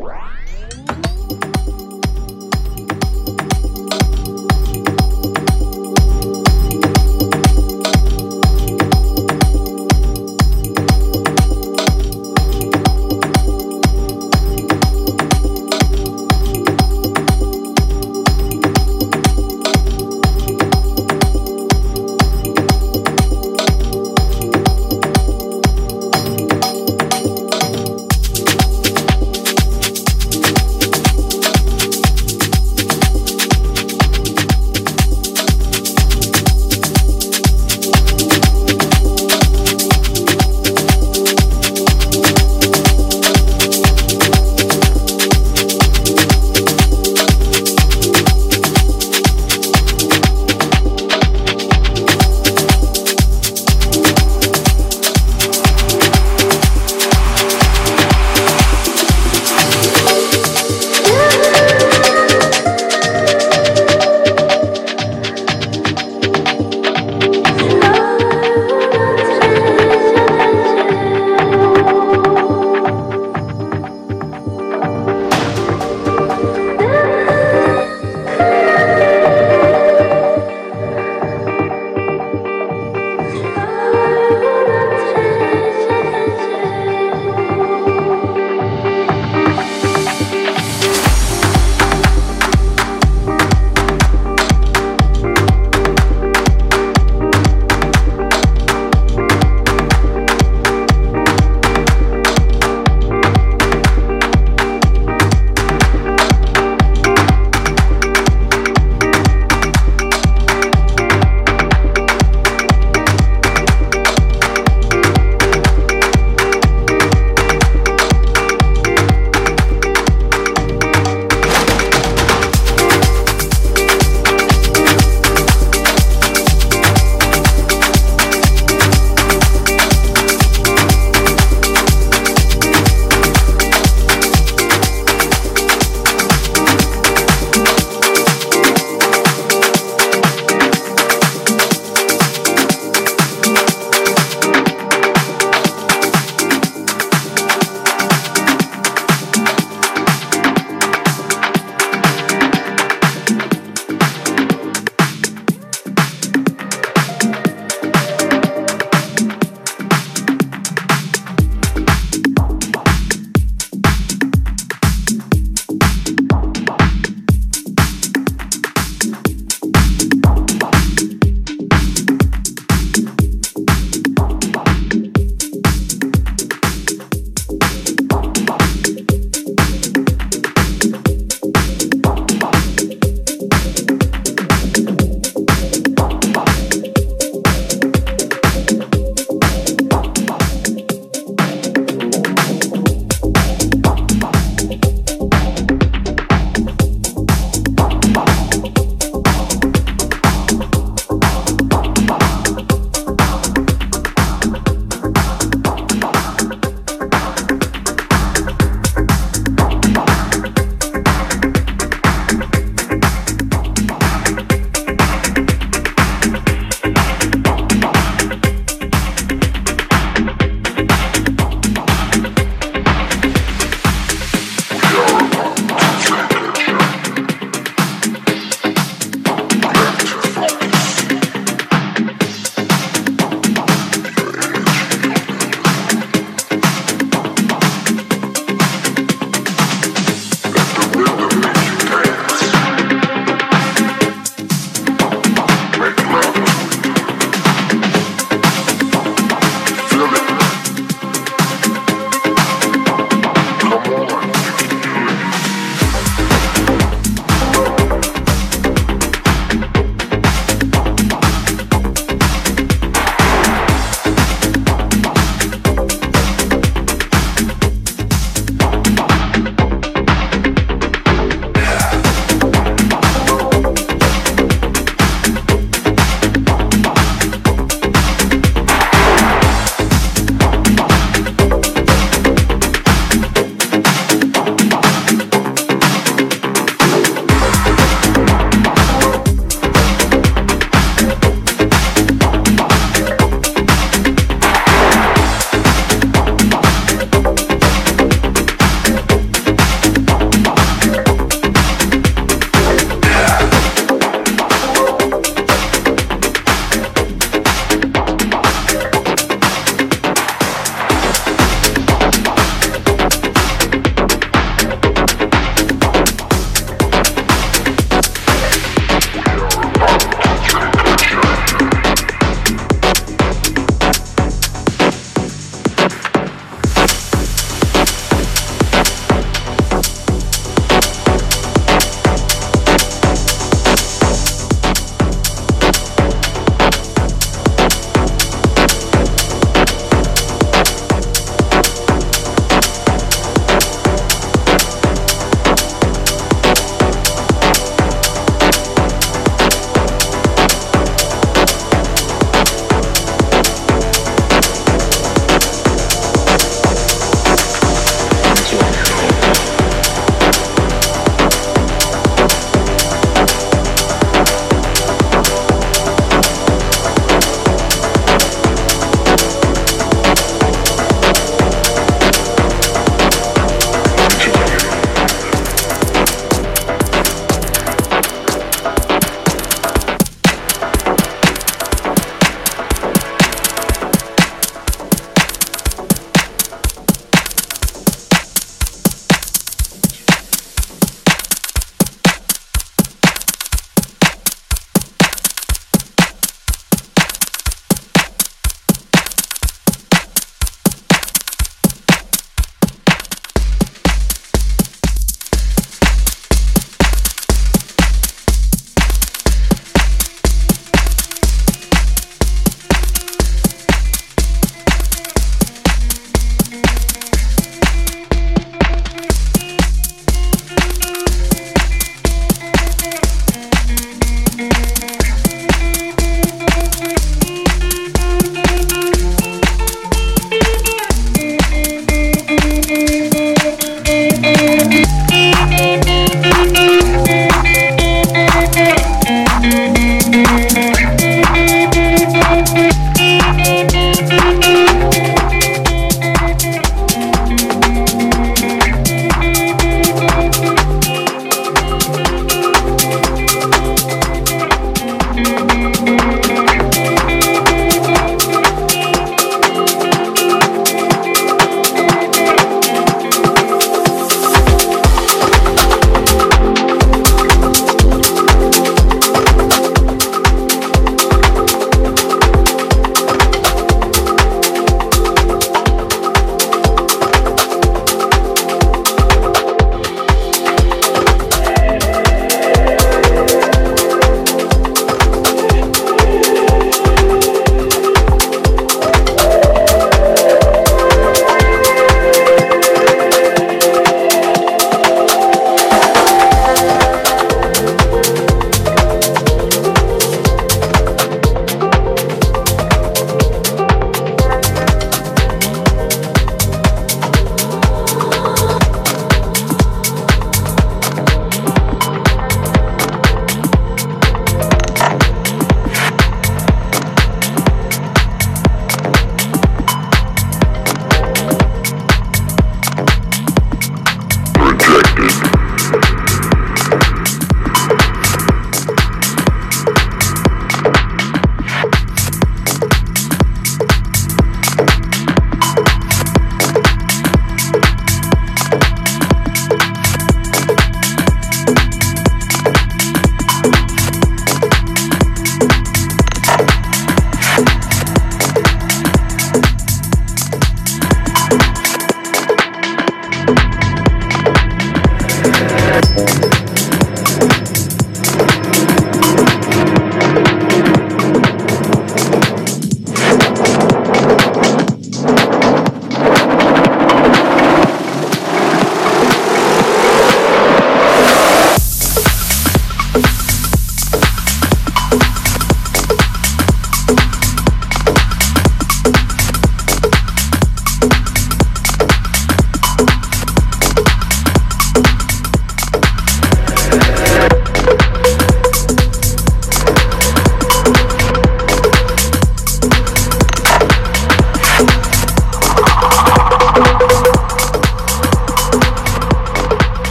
What?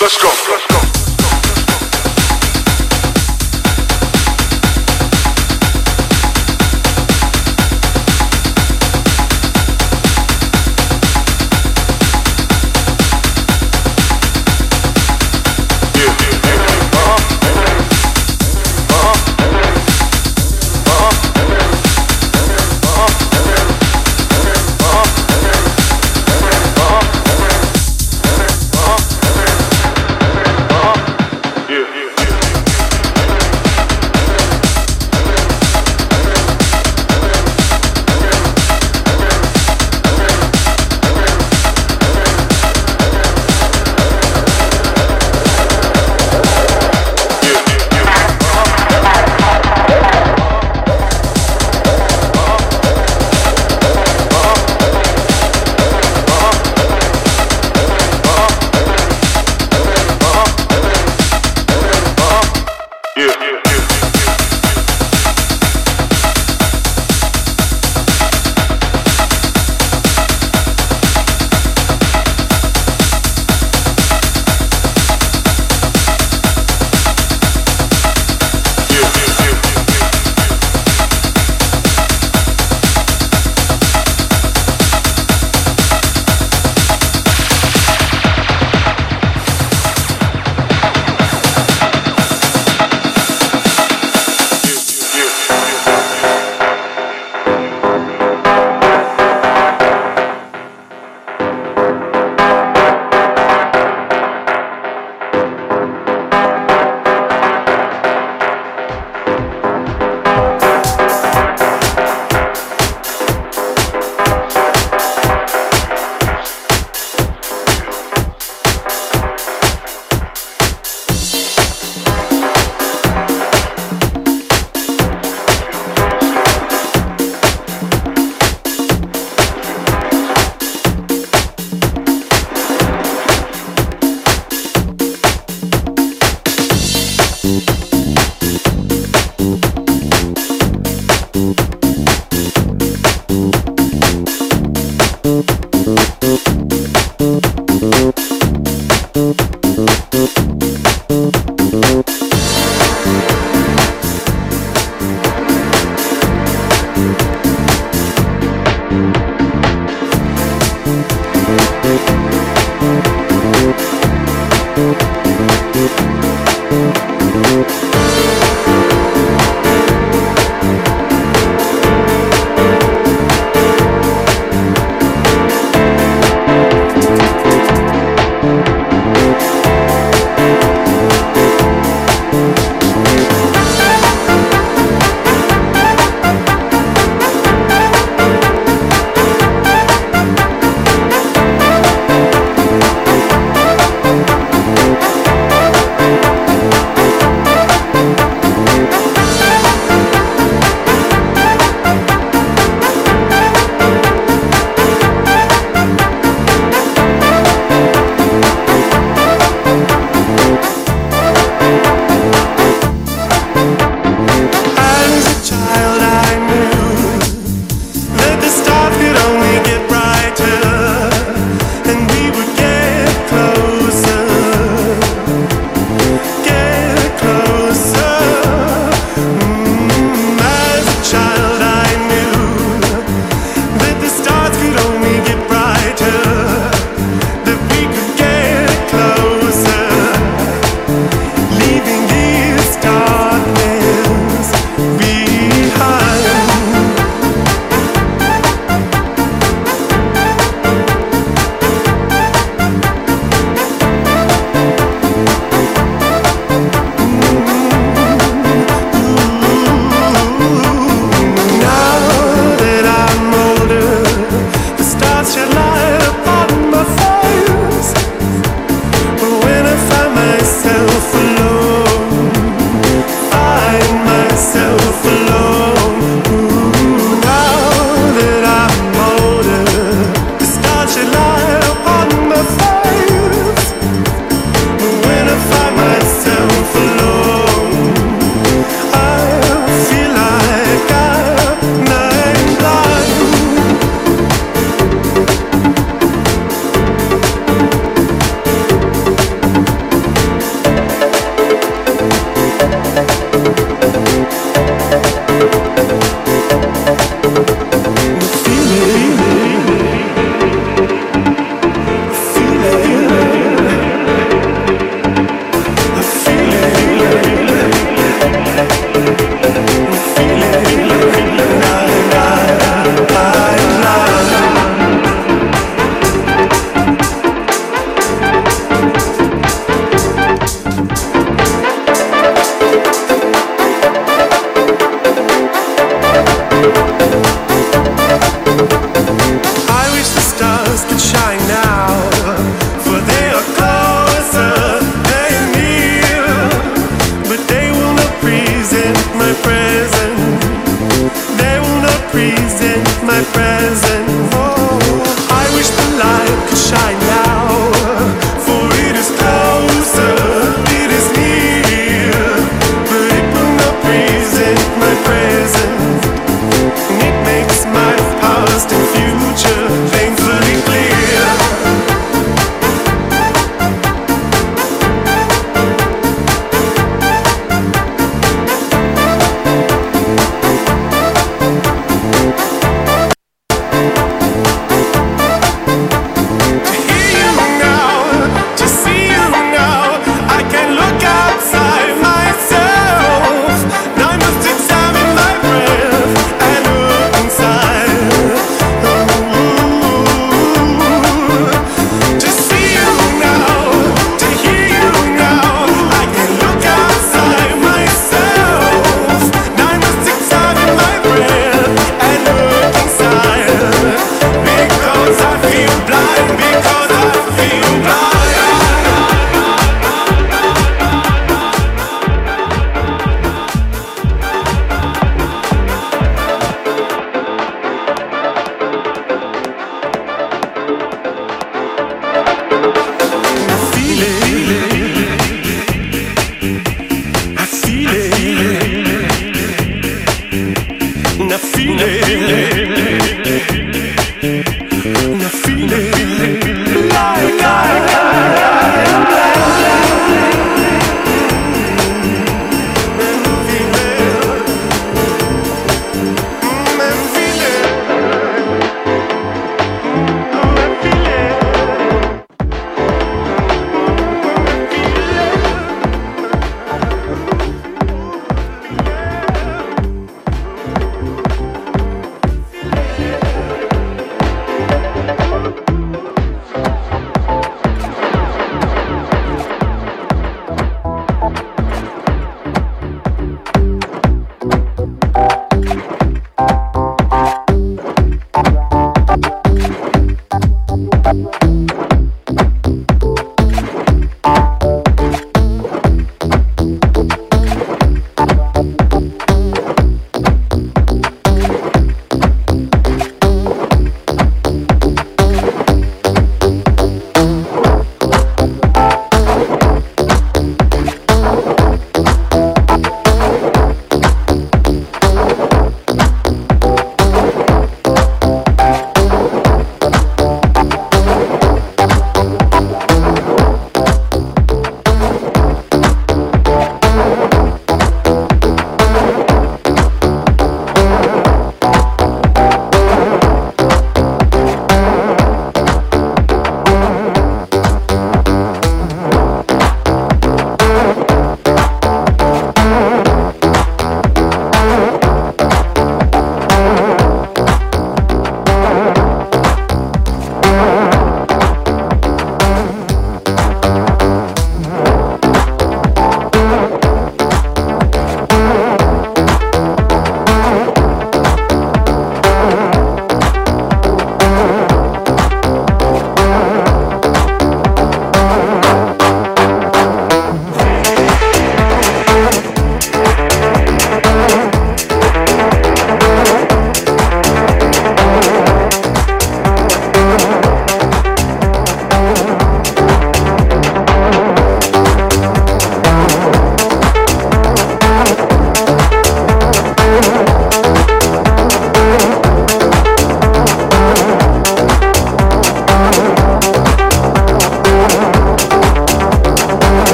Let's go. Let's go. was a child.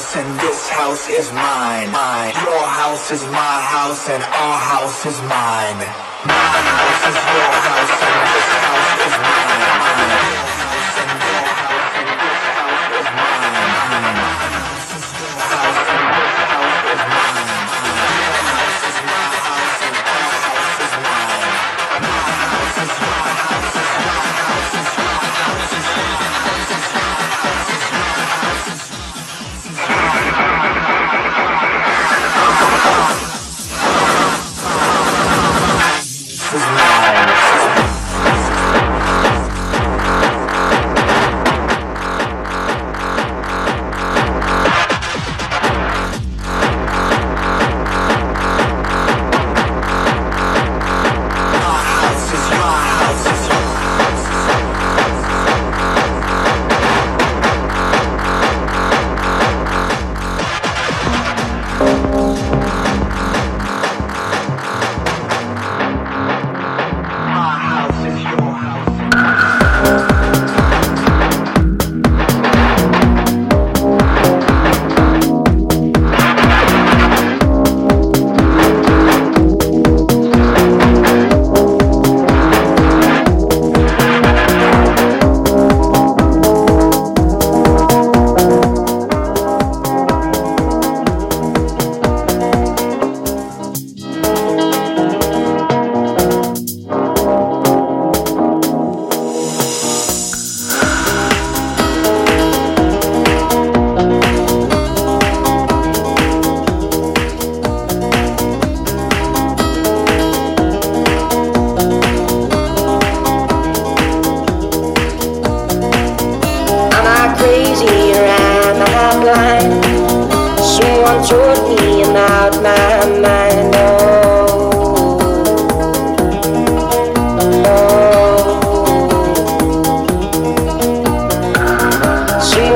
House and this house is mine. Mine. Your house is my house and our house is mine. My house is your house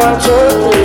watch your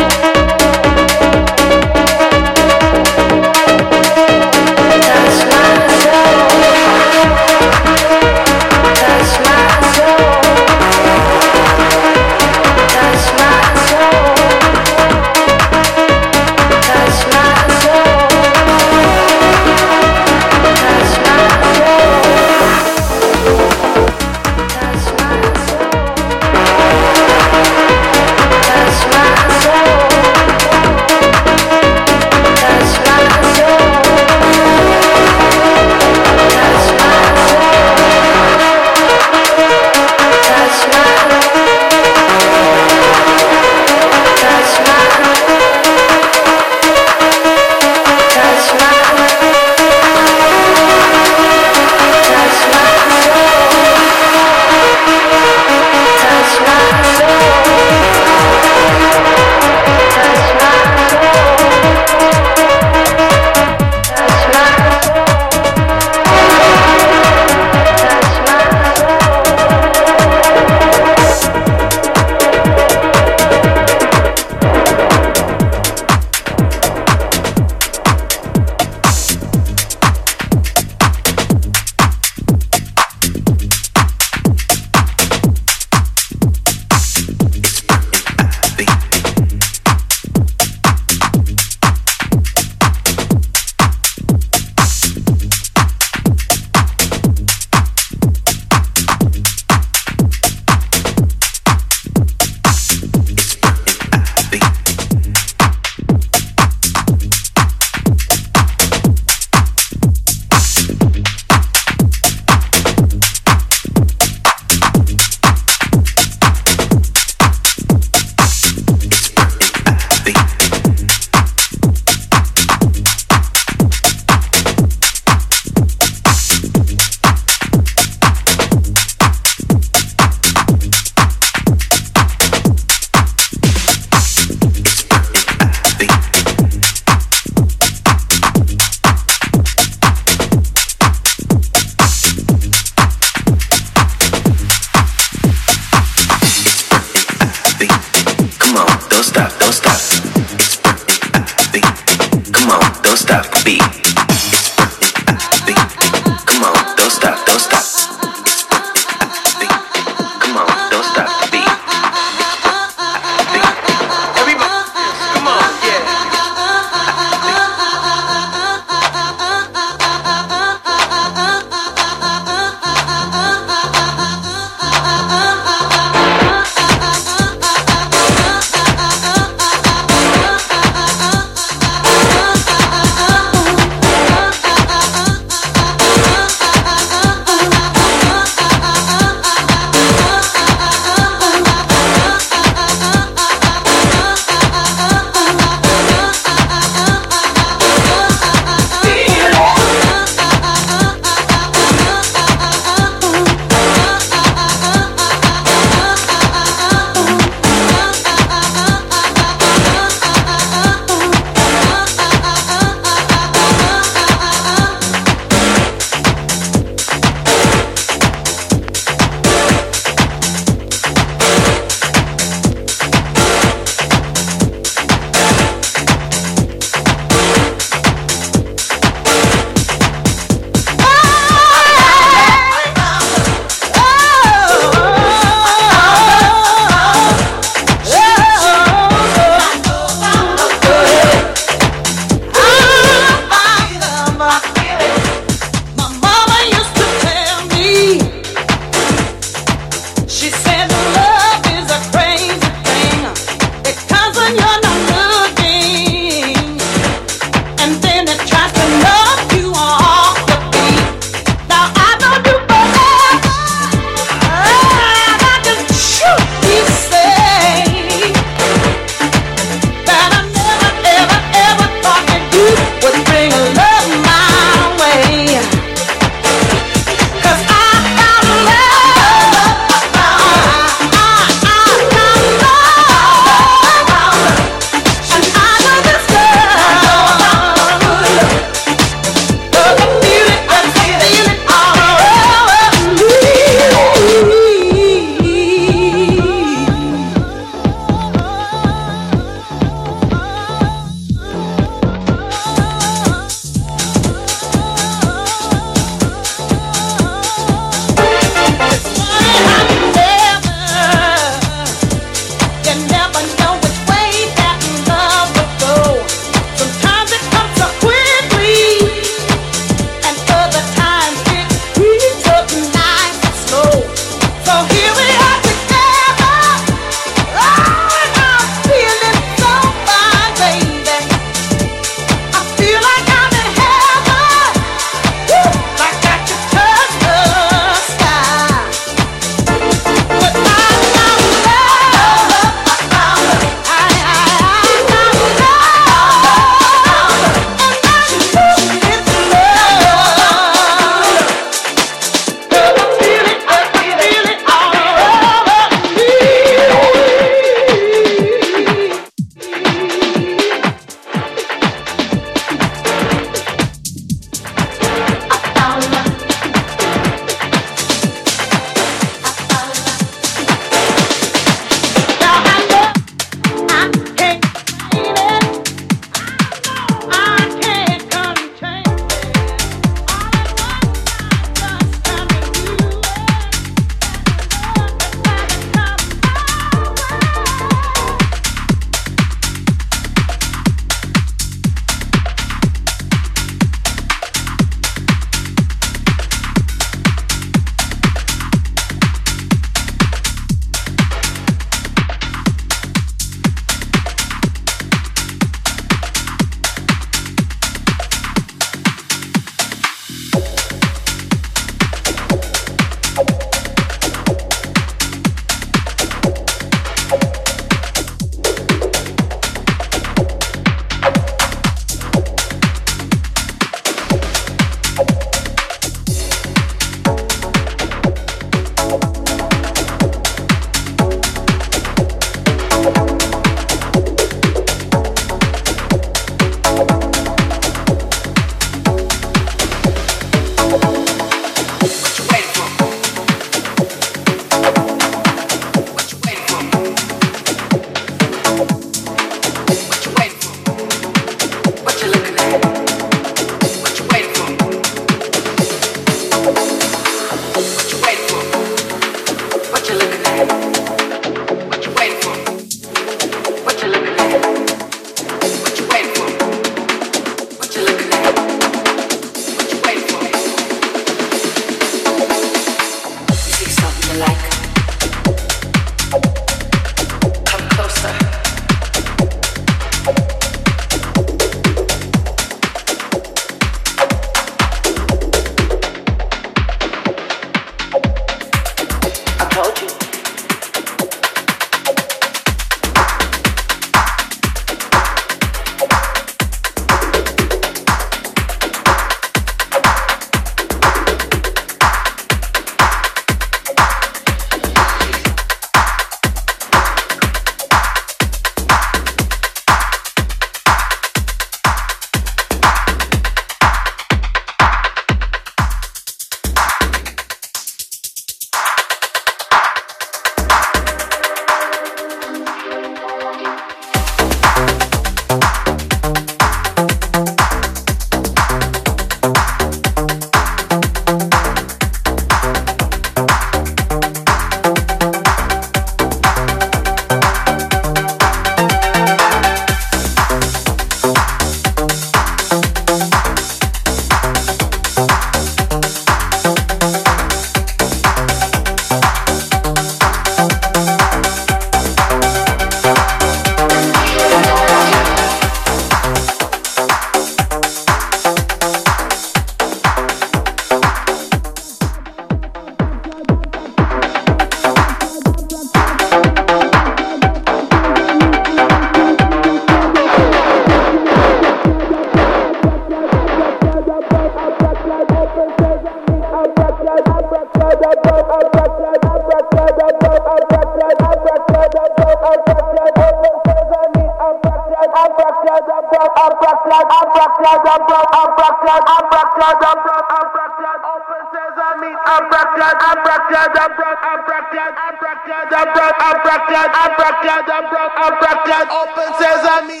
Open sesame,